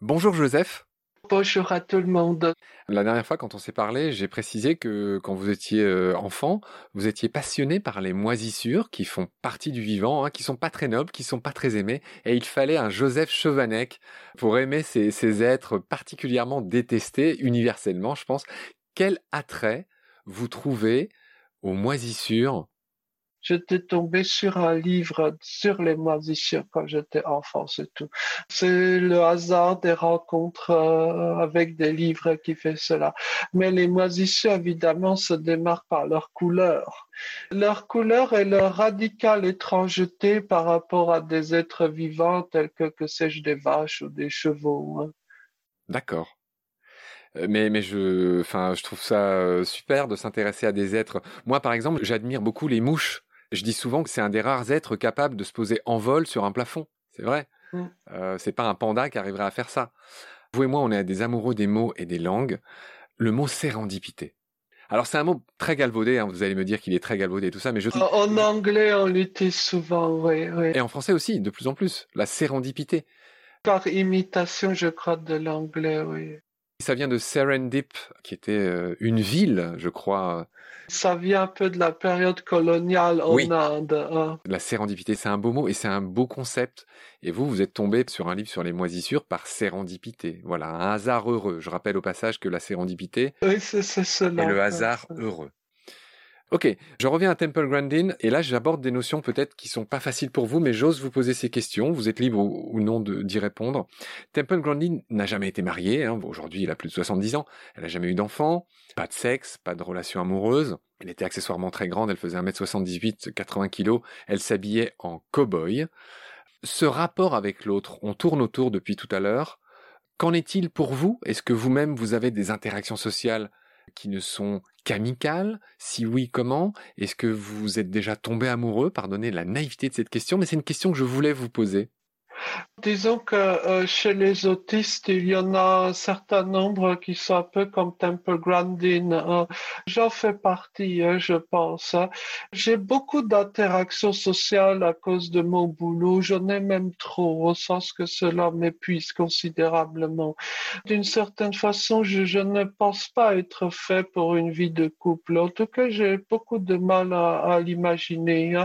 Bonjour Joseph. Bonjour à tout le monde. La dernière fois, quand on s'est parlé, j'ai précisé que quand vous étiez euh, enfant, vous étiez passionné par les moisissures qui font partie du vivant, hein, qui sont pas très nobles, qui sont pas très aimés, et il fallait un Joseph Chevanec pour aimer ces, ces êtres particulièrement détestés universellement, je pense. Quel attrait vous trouvez aux moisissures J'étais tombé sur un livre sur les moisissures quand j'étais enfant, c'est tout. C'est le hasard des rencontres euh, avec des livres qui fait cela. Mais les moisissures, évidemment, se démarquent par leur couleur. Leur couleur et leur radicale étrangeté par rapport à des êtres vivants tels que, que sais-je, des vaches ou des chevaux. Hein. D'accord. Euh, mais mais je enfin je trouve ça euh, super de s'intéresser à des êtres. Moi par exemple, j'admire beaucoup les mouches. Je dis souvent que c'est un des rares êtres capables de se poser en vol sur un plafond. C'est vrai. Mm. Euh, c'est pas un panda qui arriverait à faire ça. Vous et moi, on est des amoureux des mots et des langues. Le mot sérendipité. Alors c'est un mot très galvaudé, hein. vous allez me dire qu'il est très galvaudé et tout ça, mais je En anglais, on l'utilise souvent, oui, oui. Et en français aussi, de plus en plus, la sérendipité. Par imitation, je crois, de l'anglais, oui. Ça vient de Serendip, qui était euh, une ville, je crois. Ça vient un peu de la période coloniale en Inde. Hein. La sérendipité, c'est un beau mot et c'est un beau concept. Et vous, vous êtes tombé sur un livre sur les moisissures par sérendipité. Voilà, un hasard heureux. Je rappelle au passage que la sérendipité oui, c'est, cela, est le hasard heureux. Ok, je reviens à Temple Grandin et là j'aborde des notions peut-être qui sont pas faciles pour vous, mais j'ose vous poser ces questions. Vous êtes libre ou, non d'y répondre. Temple Grandin n'a jamais été mariée. Hein. Aujourd'hui, il a plus de 70 ans. Elle n'a jamais eu d'enfant, pas de sexe, pas de relation amoureuse. Elle était accessoirement très grande. Elle faisait 1m78, 80 kg. Elle s'habillait en cow-boy. Ce rapport avec l'autre, on tourne autour depuis tout à l'heure. Qu'en est-il pour vous? Est-ce que vous-même vous avez des interactions sociales qui ne sont qu'amicales Si oui, comment? Est-ce que vous êtes déjà tombé amoureux? Pardonnez la naïveté de cette question, mais c'est une question que je voulais vous poser. Disons que euh, chez les autistes, il y en a un certain nombre qui sont un peu comme Temple Grandin. Hein. J'en fais partie, hein, je pense. Hein. J'ai beaucoup d'interactions sociales à cause de mon boulot. J'en ai même trop, au sens que cela m'épuise considérablement. D'une certaine façon, je, ne pense pas être fait pour une vie de couple. En tout cas, j'ai beaucoup de mal à, à l'imaginer.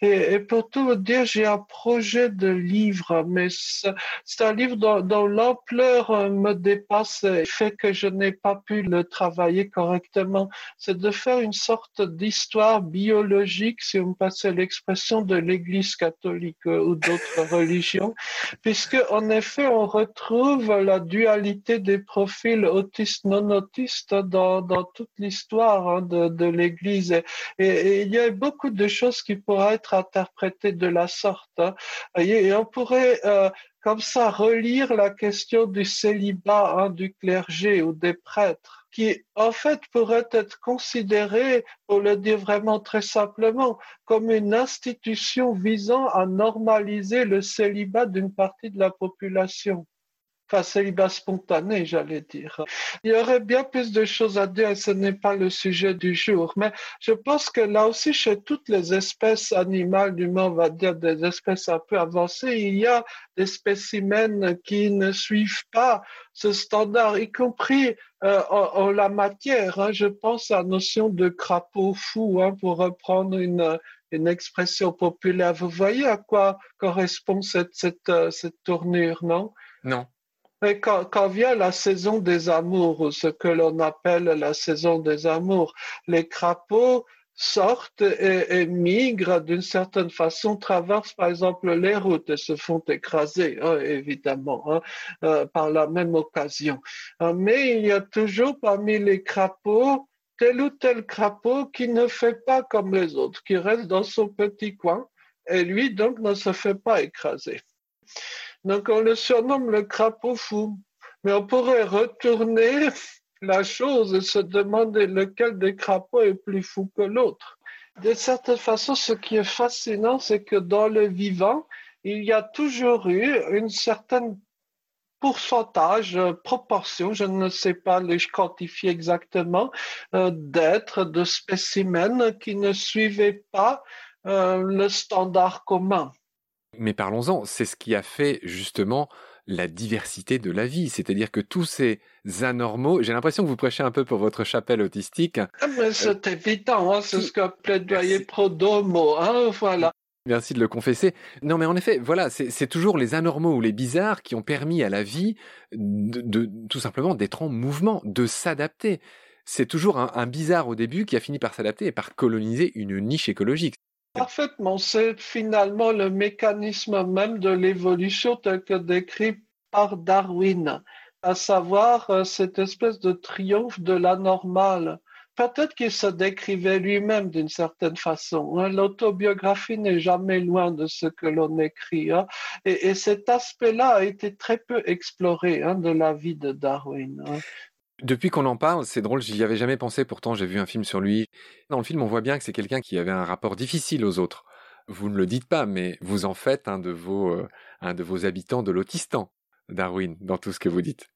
Et, et pour tout vous dire, j'ai un projet de livre mais c'est un livre dont, l'ampleur euh, me dépasse et fait que je n'ai pas pu le travailler correctement. C'est de faire une sorte d'histoire biologique, si vous me passez l'expression, de l'Église catholique euh, ou d'autres religions, puisque en effet, on retrouve la dualité des profils autistes non autistes dans, dans toute l'histoire hein, de, de l'Église. Et, et, il y a beaucoup de choses qui pourraient être interprétées de la sorte. Hein. Et on pourrait euh, comme ça relire la question du célibat hein, du clergé ou des prêtres, qui en fait pourrait être considéré, pour le dire vraiment très simplement, comme une institution visant à normaliser le célibat d'une partie de la population enfin célibat spontané, j'allais dire. Il y aurait bien plus de choses à dire ce n'est pas le sujet du jour. Mais je pense que là aussi, chez toutes les espèces animales, du moins on va dire des espèces un peu avancées, il y a des spécimens qui ne suivent pas ce standard, y compris euh, en, la matière. Hein. Je pense à la notion de crapaud fou, hein, pour reprendre une, une expression populaire. Vous voyez à quoi correspond cette, cette, euh, cette tournure, non? Non. Mais quand, vient la saison des amours, ou ce que l'on appelle la saison des amours, les crapauds sortent et, migrent d'une certaine façon, traversent par exemple les routes et se font écraser, hein, évidemment, hein, euh, par la même occasion. Euh, mais il y a toujours parmi les crapauds tel ou tel crapaud qui ne fait pas comme les autres, qui reste dans son petit coin et lui donc ne se fait pas écraser. Donc on le surnomme le crapaud fou. Mais on pourrait retourner la chose et se demander lequel des crapauds est plus fou que l'autre. De certaine façon, ce qui est fascinant, c'est que dans le vivant, il y a toujours eu une certaine pourcentage, euh, proportion, je ne sais pas les quantifier exactement, euh, d'êtres, de spécimens qui ne suivaient pas euh, le standard commun. Mais parlons-en, c'est ce qui a fait justement la diversité de la vie, c'est-à-dire que tous ces anormaux, j'ai l'impression que vous prêchez un peu pour votre chapelle autistique. Ah, mais c'est évident, hein, c'est ce que plaidoyer Prodomo, hein, voilà. Merci de le confesser. Non, mais en effet, voilà, c'est toujours les anormaux ou les bizarres qui ont permis à la vie de, tout simplement d'être en mouvement, de s'adapter. C'est toujours un, bizarre au début qui a fini par s'adapter et par coloniser une niche écologique. Parfaitement, c'est finalement le mécanisme même de l'évolution tel que décrit par Darwin, à savoir euh, cette espèce de triomphe de l'anormal peut-être qu'il se décrivait lui-même d'une certaine façon. Hein. L'autobiographie n'est jamais loin de ce que l'on écrit. Hein. Et, cet aspect-là a été très peu exploré hein, de la vie de Darwin. Depuis qu'on en parle, c'est drôle, j'y avais jamais pensé, pourtant j'ai vu un film sur lui. Dans le film, on voit bien que c'est quelqu'un qui avait un rapport difficile aux autres. Vous ne le dites pas, mais vous en faites un de vos, euh, un de vos habitants de l'autistan, Darwin, dans tout ce que vous dites.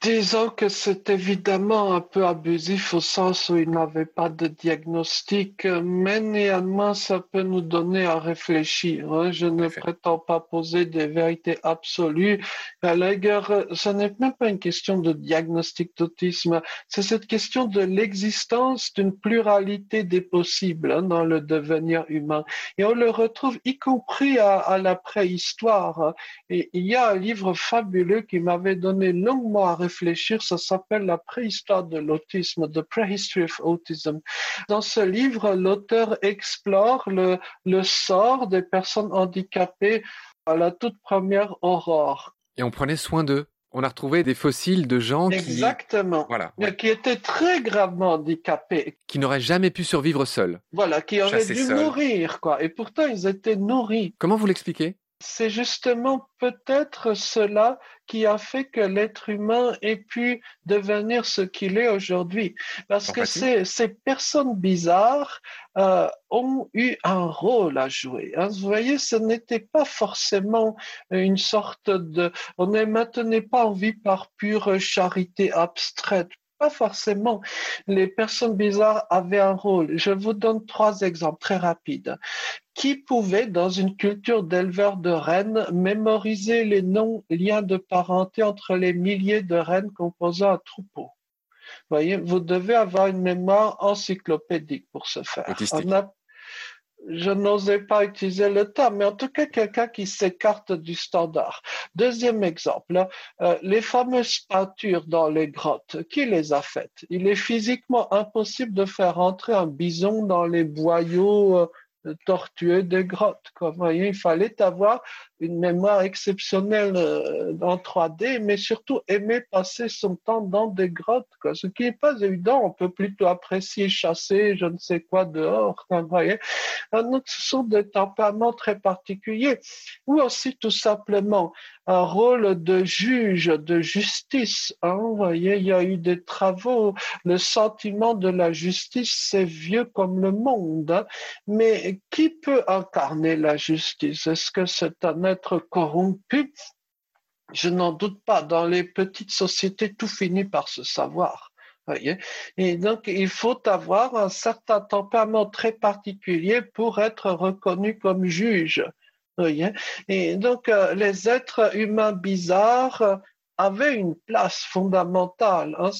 Disons que c'est évidemment un peu abusif au sens où il n'avait pas de diagnostic, mais néanmoins ça peut nous donner à réfléchir. Hein. Je ne prétends pas poser des vérités absolues. À la ce n'est même pas une question de diagnostic d'autisme, c'est cette question de l'existence d'une pluralité des possibles hein, dans le devenir humain. Et on le retrouve y compris à, à la préhistoire. Et il y a un livre fabuleux qui m'avait donné longuement à réfléchir, ça s'appelle La préhistoire de l'autisme, The Prehistory of Autism. Dans ce livre, l'auteur explore le, le sort des personnes handicapées à la toute première aurore. Et on prenait soin d'eux on a retrouvé des fossiles de gens Exactement. Voilà, qui étaient très gravement handicapés. Qui n'auraient jamais pu survivre seuls. Voilà, qui auraient dû mourir, quoi. Et pourtant, ils étaient nourris. Comment vous l'expliquez? C'est justement peut-être cela qui a fait que l'être humain ait pu devenir ce qu'il est aujourd'hui. Parce que ces, personnes bizarres euh, ont eu un rôle à jouer. Hein. Vous voyez, ce n'était pas forcément une sorte de... On ne maintenait pas en vie par pure charité abstraite pas forcément. Les personnes bizarres avaient un rôle. Je vous donne trois exemples très rapides. Qui pouvait, dans une culture d'éleveurs de rennes, mémoriser les noms, liens de parenté entre les milliers de rennes composant un troupeau? Voyez, vous devez avoir une mémoire encyclopédique pour ce faire je n'osais pas utiliser le terme, mais en tout cas quelqu'un qui s'écarte du standard. Deuxième exemple, euh, les fameuses peintures dans les grottes, qui les a faites? Il est physiquement impossible de faire entrer un bison dans les boyaux euh, tortueux des grottes. Vous voyez, il fallait avoir une mémoire exceptionnelle euh, en 3D, mais surtout aimer passer son temps dans des grottes, ce qui n'est pas évident. On peut plutôt apprécier chasser, je ne sais quoi dehors. Vous voyez. Donc, ce sont des tempéraments très particuliers. Ou aussi tout simplement un rôle de juge, de justice. Hein. Vous voyez, il y a eu des travaux. Le sentiment de la justice, c'est vieux comme le monde. Hein. Mais qui peut incarner la justice? Est-ce que c'est un être corrompu, je n'en doute pas. Dans les petites sociétés, tout finit par se savoir. Voyez et donc, il faut avoir un certain tempérament très particulier pour être reconnu comme juge. Voyez et donc, euh, les êtres humains bizarres avaient une place fondamentale. Hein.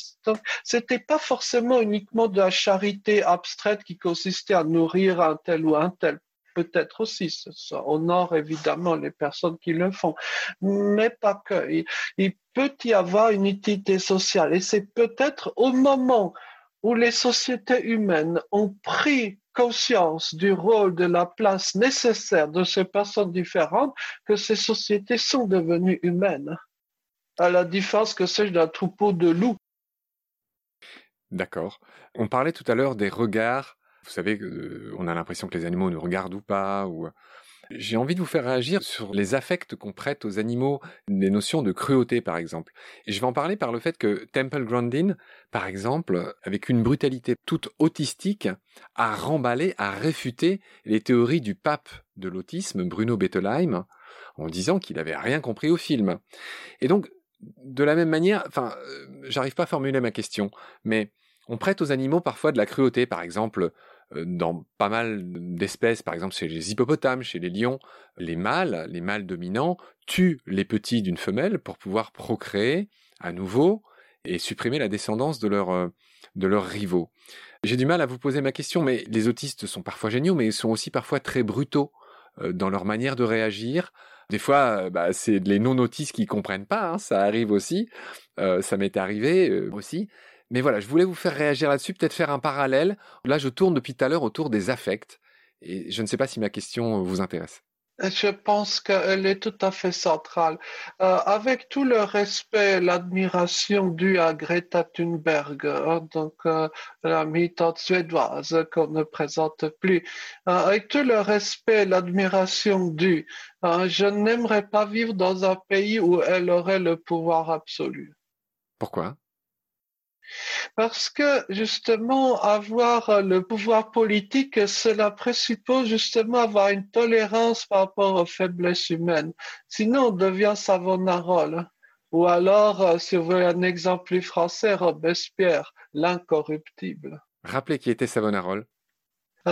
C'était pas forcément uniquement de la charité abstraite qui consistait à nourrir un tel ou un tel peut-être aussi, ça honore évidemment les personnes qui le font, mais pas que. Il, peut y avoir une utilité sociale et c'est peut-être au moment où les sociétés humaines ont pris conscience du rôle, de la place nécessaire de ces personnes différentes que ces sociétés sont devenues humaines, à la différence que c'est d'un troupeau de loups. D'accord. On parlait tout à l'heure des regards vous savez, on a l'impression que les animaux nous regardent ou pas. Ou... J'ai envie de vous faire réagir sur les affects qu'on prête aux animaux, les notions de cruauté par exemple. Et je vais en parler par le fait que Temple Grandin, par exemple, avec une brutalité toute autistique, a remballé, a réfuté les théories du pape de l'autisme, Bruno Bettelheim, en disant qu'il n'avait rien compris au film. Et donc, de la même manière, enfin, j'arrive pas à formuler ma question, mais on prête aux animaux parfois de la cruauté, par exemple, dans pas mal d'espèces, par exemple chez les hippopotames, chez les lions, les mâles, les mâles dominants, tuent les petits d'une femelle pour pouvoir procréer à nouveau et supprimer la descendance de, leur, de leurs rivaux. J'ai du mal à vous poser ma question, mais les autistes sont parfois géniaux, mais ils sont aussi parfois très brutaux dans leur manière de réagir. Des fois, bah, c'est les non-autistes qui comprennent pas, hein, ça arrive aussi. ça m'est arrivé aussi. Mais voilà, je voulais vous faire réagir là-dessus, peut-être faire un parallèle. Là, je tourne depuis tout à l'heure autour des affects. Et je ne sais pas si ma question vous intéresse. Je pense qu'elle est tout à fait centrale. Euh, avec tout le respect, l'admiration due à Greta Thunberg, hein, donc euh, la militante suédoise qu'on ne présente plus, euh, avec tout le respect, l'admiration due, je n'aimerais pas vivre dans un pays où elle aurait le pouvoir absolu. Pourquoi? Parce que justement, avoir le pouvoir politique, cela présuppose justement avoir une tolérance par rapport aux faiblesses humaines. Sinon, on devient Savonarole. Ou alors, euh, si vous voulez un exemple plus français, Robespierre, l'incorruptible. Rappelez qui était Savonarole.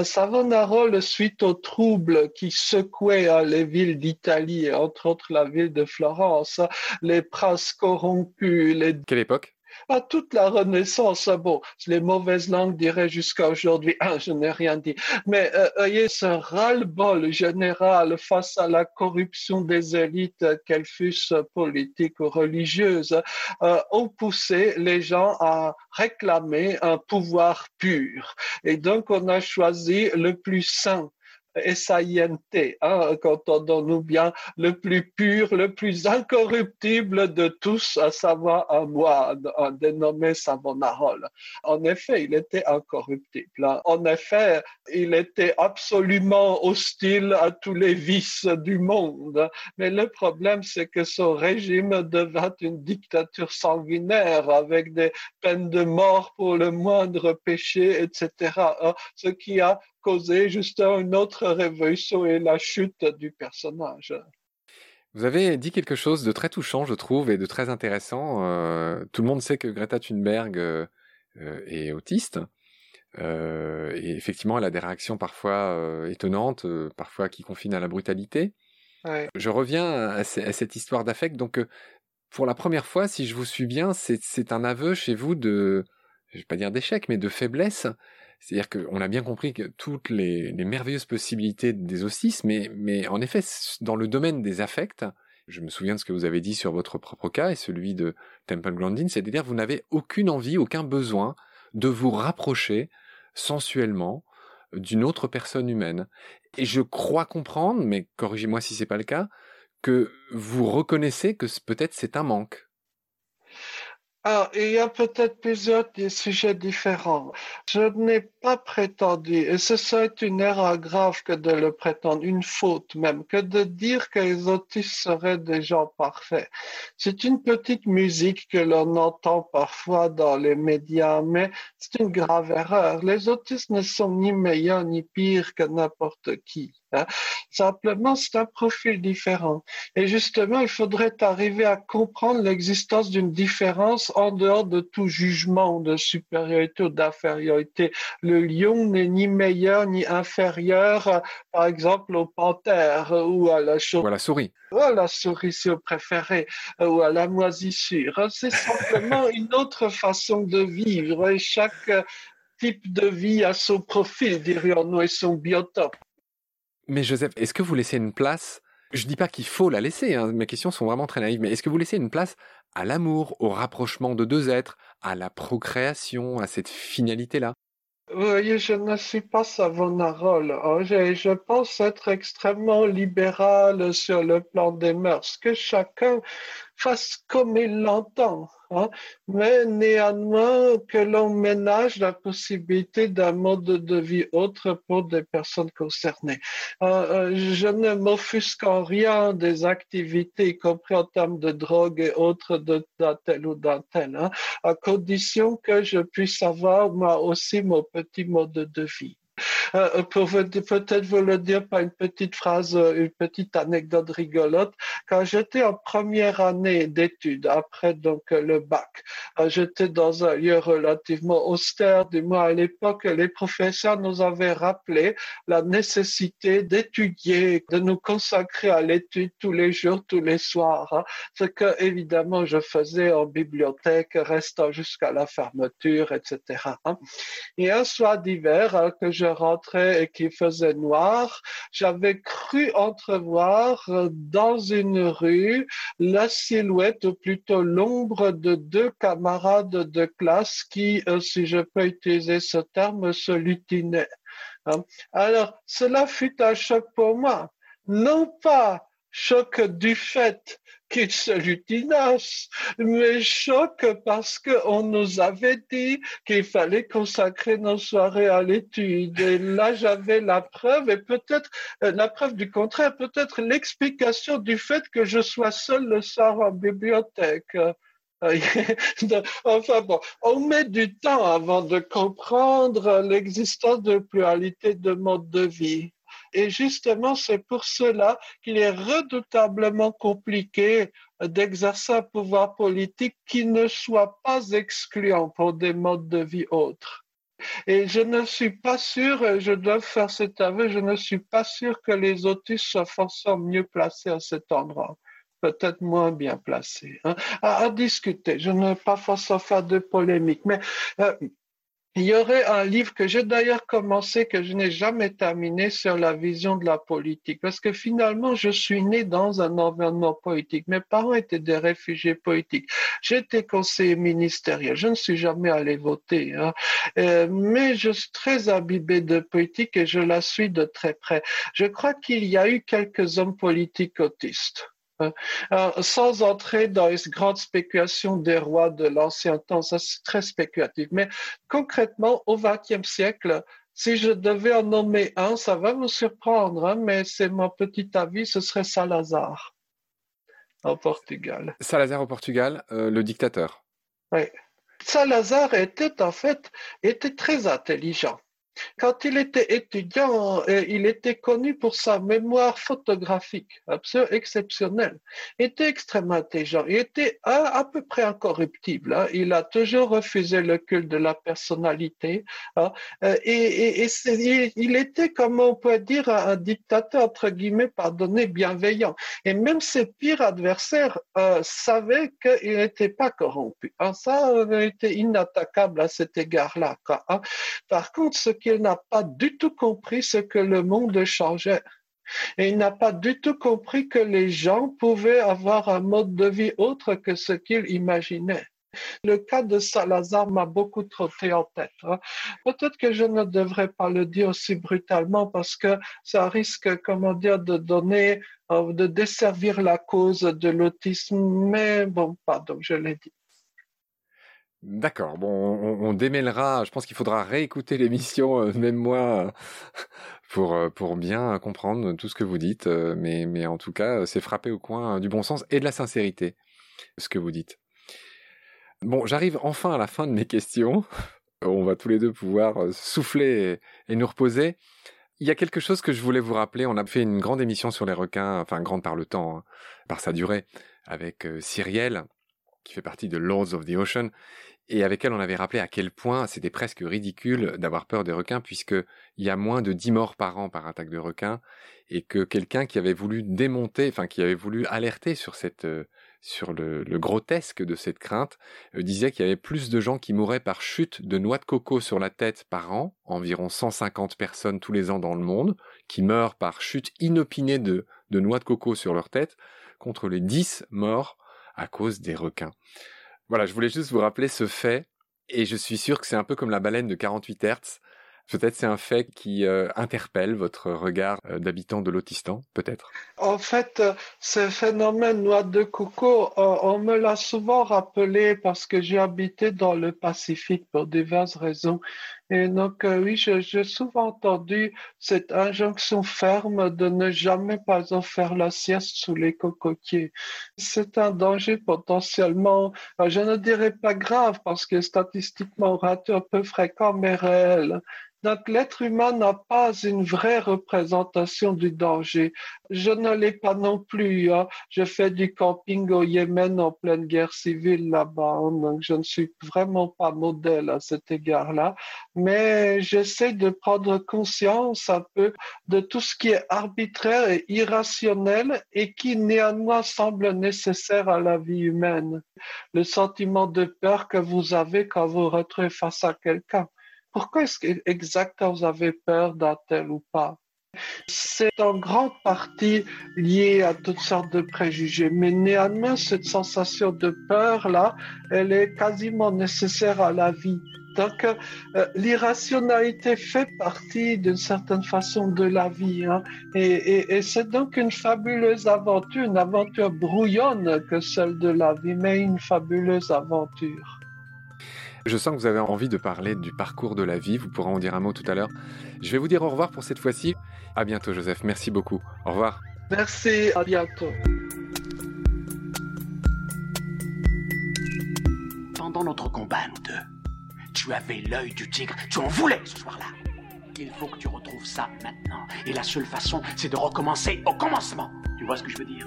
Savonarole, suite aux troubles qui secouaient hein, les villes d'Italie, entre autres la ville de Florence, les princes corrompus. Les... Quelle époque? À toute la Renaissance. Ah bon, les mauvaises langues diraient jusqu'à aujourd'hui, ah, je n'ai rien dit. Mais euh, voyez, ce ras-le-bol général face à la corruption des élites, qu'elles fussent politiques ou religieuses, euh, ont poussé les gens à réclamer un pouvoir pur. Et donc, on a choisi le plus saint S-A-I-N-T, hein, entendons-nous bien, le plus pur, le plus incorruptible de tous, à savoir un moine, un dénommé Savonarole. En effet, il était incorruptible. Hein. En effet, il était absolument hostile à tous les vices du monde. Mais le problème, c'est que son régime devint une dictature sanguinaire avec des peines de mort pour le moindre péché, etc. Hein. Ce qui a causer justement une autre révolution et la chute du personnage. Vous avez dit quelque chose de très touchant, je trouve, et de très intéressant. Euh, tout le monde sait que Greta Thunberg euh, euh, est autiste. et effectivement, elle a des réactions parfois étonnantes, parfois qui confinent à la brutalité. Je reviens à, cette histoire d'affect. Donc, pour la première fois, si je vous suis bien, c'est un aveu chez vous de, je vais pas dire d'échec, mais de faiblesse. C'est-à-dire qu'on a bien compris que toutes les, merveilleuses possibilités des autistes, mais, en effet, dans le domaine des affects, je me souviens de ce que vous avez dit sur votre propre cas et celui de Temple Grandin, c'est-à-dire vous n'avez aucune envie, aucun besoin de vous rapprocher sensuellement d'une autre personne humaine. Et je crois comprendre, mais corrigez-moi si c'est pas le cas, que vous reconnaissez que peut-être c'est un manque. Alors, il y a peut-être plusieurs sujets différents. Je n'ai pas prétendu, et ce serait une erreur grave que de le prétendre, une faute même, que de dire que les autistes seraient des gens parfaits. C'est une petite musique que l'on entend parfois dans les médias, mais c'est une grave erreur. Les autistes ne sont ni meilleurs ni pires que n'importe qui. Hein. Simplement, c'est un profil différent. Et justement, il faudrait arriver à comprendre l'existence d'une différence en dehors de tout jugement de supériorité ou d'infériorité. Le lion n'est ni meilleur ni inférieur, par exemple, au panthère ou à la, ou à la souris. Ou à la souris, si vous préférez, ou à la moisissure. C'est simplement une autre façon de vivre et chaque type de vie a son profil, dirions-nous, et son biotope. Mais Joseph, est-ce que vous laissez une place Je dis pas qu'il faut la laisser, hein, mes questions sont vraiment très naïves, mais est-ce que vous laissez une place à l'amour, au rapprochement de deux êtres, à la procréation, à cette finalité-là? Oui, je ne suis pas Savonarole. Hein. Je, je pense être extrêmement libéral sur le plan des mœurs, que chacun fasse comme il l'entend. Hein. mais néanmoins que l'on ménage la possibilité d'un mode de vie autre pour des personnes concernées. Euh, euh, je ne m'offusque en rien des activités, y compris en termes de drogue et autres d'un tel ou d'un tel, hein, à condition que je puisse avoir moi aussi mon petit mode de vie. Euh, pour peut-être vous le dire par une petite phrase, euh, une petite anecdote rigolote. Quand j'étais en première année d'études, après donc le bac, euh, j'étais dans un lieu relativement austère. Du moins à l'époque, les professeurs nous avaient rappelé la nécessité d'étudier, de nous consacrer à l'étude tous les jours, tous les soirs. Hein. Ce que évidemment je faisais en bibliothèque, restant jusqu'à la fermeture, etc. Hein. Et un soir d'hiver hein, que je rentrais et qu'il faisait noir, j'avais cru entrevoir euh, dans une rue la silhouette, ou plutôt l'ombre de deux camarades de classe qui, euh, si je peux utiliser ce terme, se lutinaient. Hein. Alors, cela fut un choc pour moi. Non pas choc du fait qu'il se lutinasse, mais choc parce qu'on nous avait dit qu'il fallait consacrer nos soirées à l'étude. Et là, j'avais la preuve, et peut-être euh, la preuve du contraire, peut-être l'explication du fait que je sois seul le soir en bibliothèque. enfin bon, on met du temps avant de comprendre l'existence de pluralité de modes de vie. Et justement, c'est pour cela qu'il est redoutablement compliqué d'exercer un pouvoir politique qui ne soit pas excluant pour des modes de vie autres. Et je ne suis pas sûr, je dois faire cet aveu, je ne suis pas sûr que les autistes soient forcément mieux placés à cet endroit peut-être moins bien placés, hein. à, discuter. Je ne veux pas forcément faire de polémique, mais euh, il y aurait un livre que j'ai d'ailleurs commencé, que je n'ai jamais terminé, sur la vision de la politique. Parce que finalement, je suis né dans un environnement politique. Mes parents étaient des réfugiés politiques. J'étais conseiller ministériel. Je ne suis jamais allé voter. Hein. Euh, mais je suis très imbibé de politique et je la suis de très près. Je crois qu'il y a eu quelques hommes politiques autistes. Euh, sans entrer dans les grandes spéculations des rois de l'ancien temps, ça c'est très spéculatif. Mais concrètement, au XXe siècle, si je devais en nommer un, ça va vous surprendre, hein, mais c'est mon petit avis, ce serait Salazar au Portugal. Salazar au Portugal, euh, le dictateur. Oui. Salazar était en fait était très intelligent. Quand il était étudiant, euh, il était connu pour sa mémoire photographique, absolument exceptionnelle. Il était extrêmement intelligent. Il était à, peu près incorruptible. Hein. Il a toujours refusé le culte de la personnalité. Hein. Euh, et, il, était, comme on peut dire, un, dictateur, entre guillemets, pardonné, bienveillant. Et même ses pires adversaires euh, savaient qu'il n'était pas corrompu. Hein. Ça, il était inattaquable à cet égard-là. Par contre, ce qu'il n'a pas du tout compris ce que le monde changeait. Et il n'a pas du tout compris que les gens pouvaient avoir un mode de vie autre que ce qu'ils imaginaient. Le cas de Salazar m'a beaucoup trotté en tête. Hein. Peut-être que je ne devrais pas le dire aussi brutalement parce que ça risque, comment dire, de donner, euh, de desservir la cause de l'autisme. Mais bon, pardon, je l'ai dit. D'accord. Bon, on, démêlera. Je pense qu'il faudra réécouter l'émission, euh, même moi, pour euh, pour bien comprendre tout ce que vous dites. Euh, mais mais en tout cas, c'est frappé au coin du bon sens et de la sincérité, ce que vous dites. Bon, j'arrive enfin à la fin de mes questions. On va tous les deux pouvoir souffler et, nous reposer. Il y a quelque chose que je voulais vous rappeler. On a fait une grande émission sur les requins, enfin grande par le temps, hein, par sa durée, avec Cyrielle, qui fait partie de Lords of the Ocean et avec elle on avait rappelé à quel point c'était presque ridicule d'avoir peur des requins puisque il y a moins de 10 morts par an par attaque de requins et que quelqu'un qui avait voulu démonter, enfin qui avait voulu alerter sur cette euh, sur le, grotesque de cette crainte, euh, disait qu'il y avait plus de gens qui mouraient par chute de noix de coco sur la tête par an, environ 150 personnes tous les ans dans le monde, qui meurent par chute inopinée de, de noix de coco sur leur tête, contre les 10 morts à cause des requins. Voilà, je voulais juste vous rappeler ce fait, et je suis sûr que c'est un peu comme la baleine de 48 Hertz. Peut-être c'est un fait qui euh, interpelle votre regard euh, d'habitant de l'Autistan, peut-être. En fait, euh, ce phénomène noix de coco, on me l'a souvent rappelé parce que j'ai habité dans le Pacifique pour diverses raisons. Et donc, oui, j'ai souvent entendu cette injonction ferme de ne jamais, par exemple, faire la sieste sous les cocotiers. C'est un danger potentiellement, je ne dirais pas grave parce que statistiquement, un peu fréquent, mais réel. Donc l'être humain n'a pas une vraie représentation du danger. Je ne l'ai pas non plus. Hein. Je fais du camping au Yémen en pleine guerre civile là-bas, hein. donc je ne suis vraiment pas modèle à cet égard-là. Mais j'essaie de prendre conscience un peu de tout ce qui est arbitraire et irrationnel et qui néanmoins semble nécessaire à la vie humaine. Le sentiment de peur que vous avez quand vous retrouvez face à quelqu'un pourquoi est-ce que exactement vous avez peur d'un tel ou pas? C'est en grande partie lié à toutes sortes de préjugés, mais néanmoins, cette sensation de peur-là, elle est quasiment nécessaire à la vie. Donc, euh, l'irrationalité fait partie d'une certaine façon de la vie. Hein. et c'est donc une fabuleuse aventure, une aventure brouillonne que celle de la vie, mais une fabuleuse aventure. Je sens que vous avez envie de parler du parcours de la vie. Vous pourrez en dire un mot tout à l'heure. Je vais vous dire au revoir pour cette fois-ci. À bientôt, Joseph. Merci beaucoup. Au revoir. Merci. À bientôt. Pendant notre combat, nous deux, tu avais l'œil du tigre. Tu en voulais ce soir-là. Il faut que tu retrouves ça maintenant. Et la seule façon, c'est de recommencer au commencement. Tu vois ce que je veux dire?